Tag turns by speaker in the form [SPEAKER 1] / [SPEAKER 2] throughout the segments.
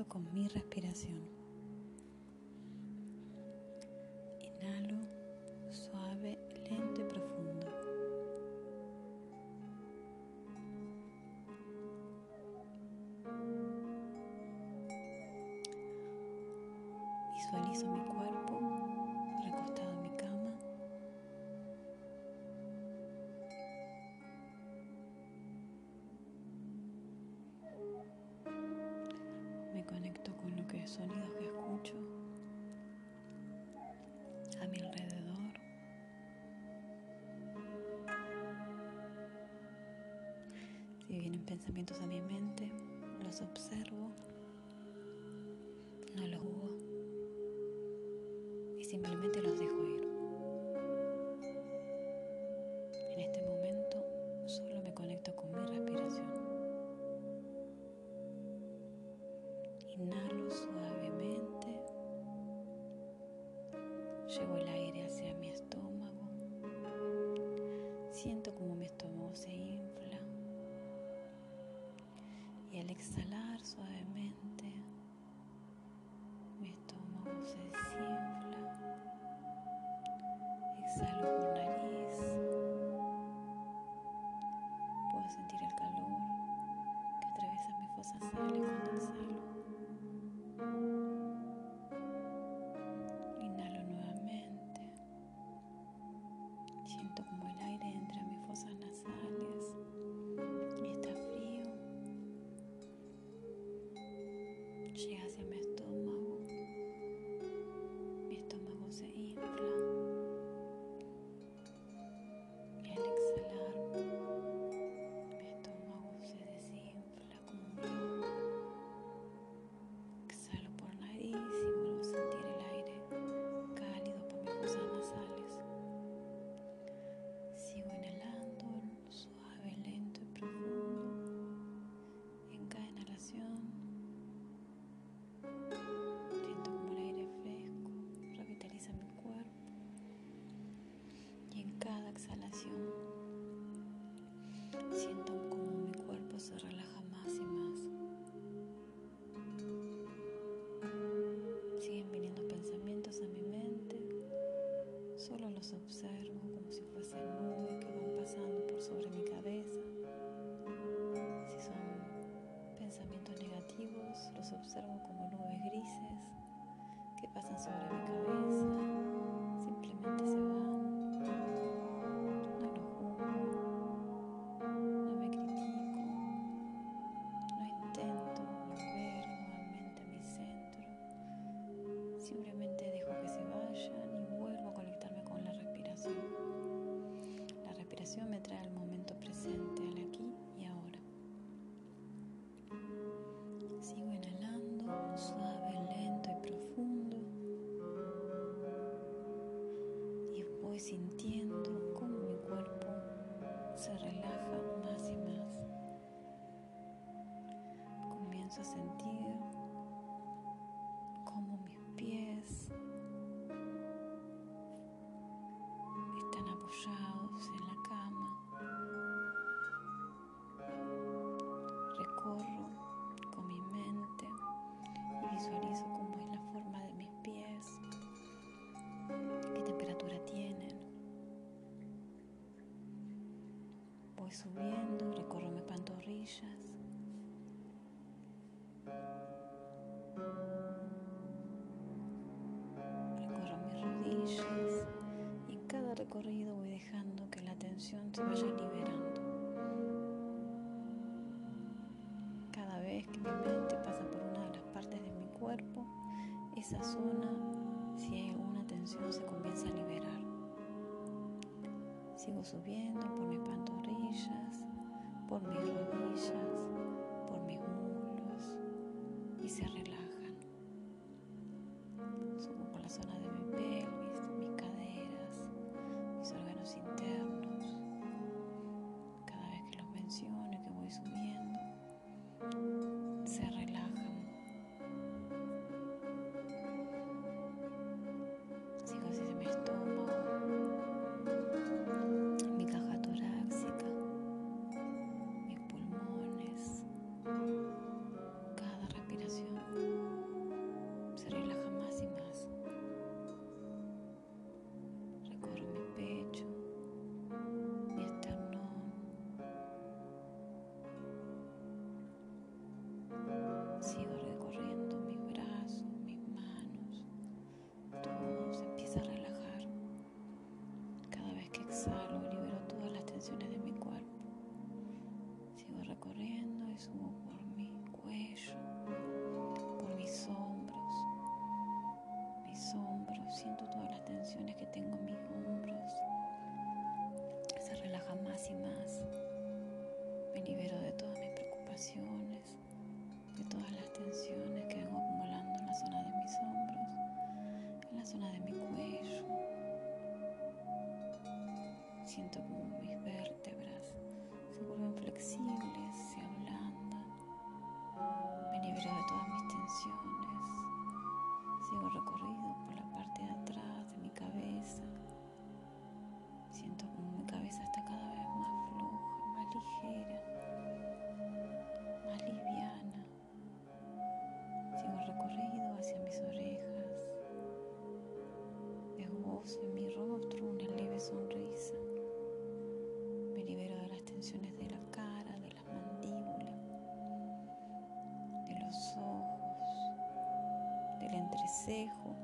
[SPEAKER 1] con mi respiración. Inhalo suave, lento y profundo. Visualizo mi cuerpo pensamientos a mi mente, los observo, no los juzgo y simplemente los dejo ir. En este momento solo me conecto con mi respiración. Inhalo suavemente. Llevo el aire hacia mi estómago. Siento como mi estómago se infla. Al exhalar suavemente, mi estómago se desinfla. Exhalo por nariz. Puedo sentir el calor que atraviesa mis fosas nasales cuando exhalo. Los observo como si fuesen nubes que van pasando por sobre mi cabeza. Si son pensamientos negativos, los observo como nubes grises que pasan sobre mi cabeza, simplemente se van. No los juzgo, no me critico, no intento volver nuevamente a mi centro. Simplemente sintiendo cómo mi cuerpo se relaja más y más. Comienzo a sentir cómo mis pies están apoyados esa zona, si hay alguna tensión, se comienza a liberar. Sigo subiendo por mis pantorrillas, por mis rodillas, por mis muslos y se hombros, siento todas las tensiones que tengo en mis hombros. Se relaja más y más. Me libero de todas mis preocupaciones, de todas las tensiones que vengo acumulando en la zona de mis hombros, en la zona de mi cuello. Siento como mis entrecejo.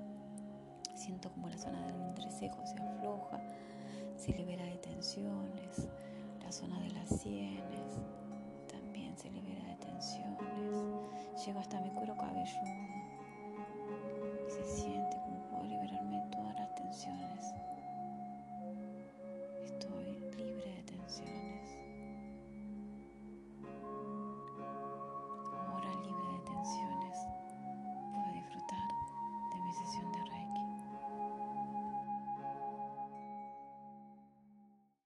[SPEAKER 1] Siento como la zona del entrecejo se afloja, se libera de tensiones. La zona de las sienes también se libera de tensiones. Llego hasta mi cuero cabelludo.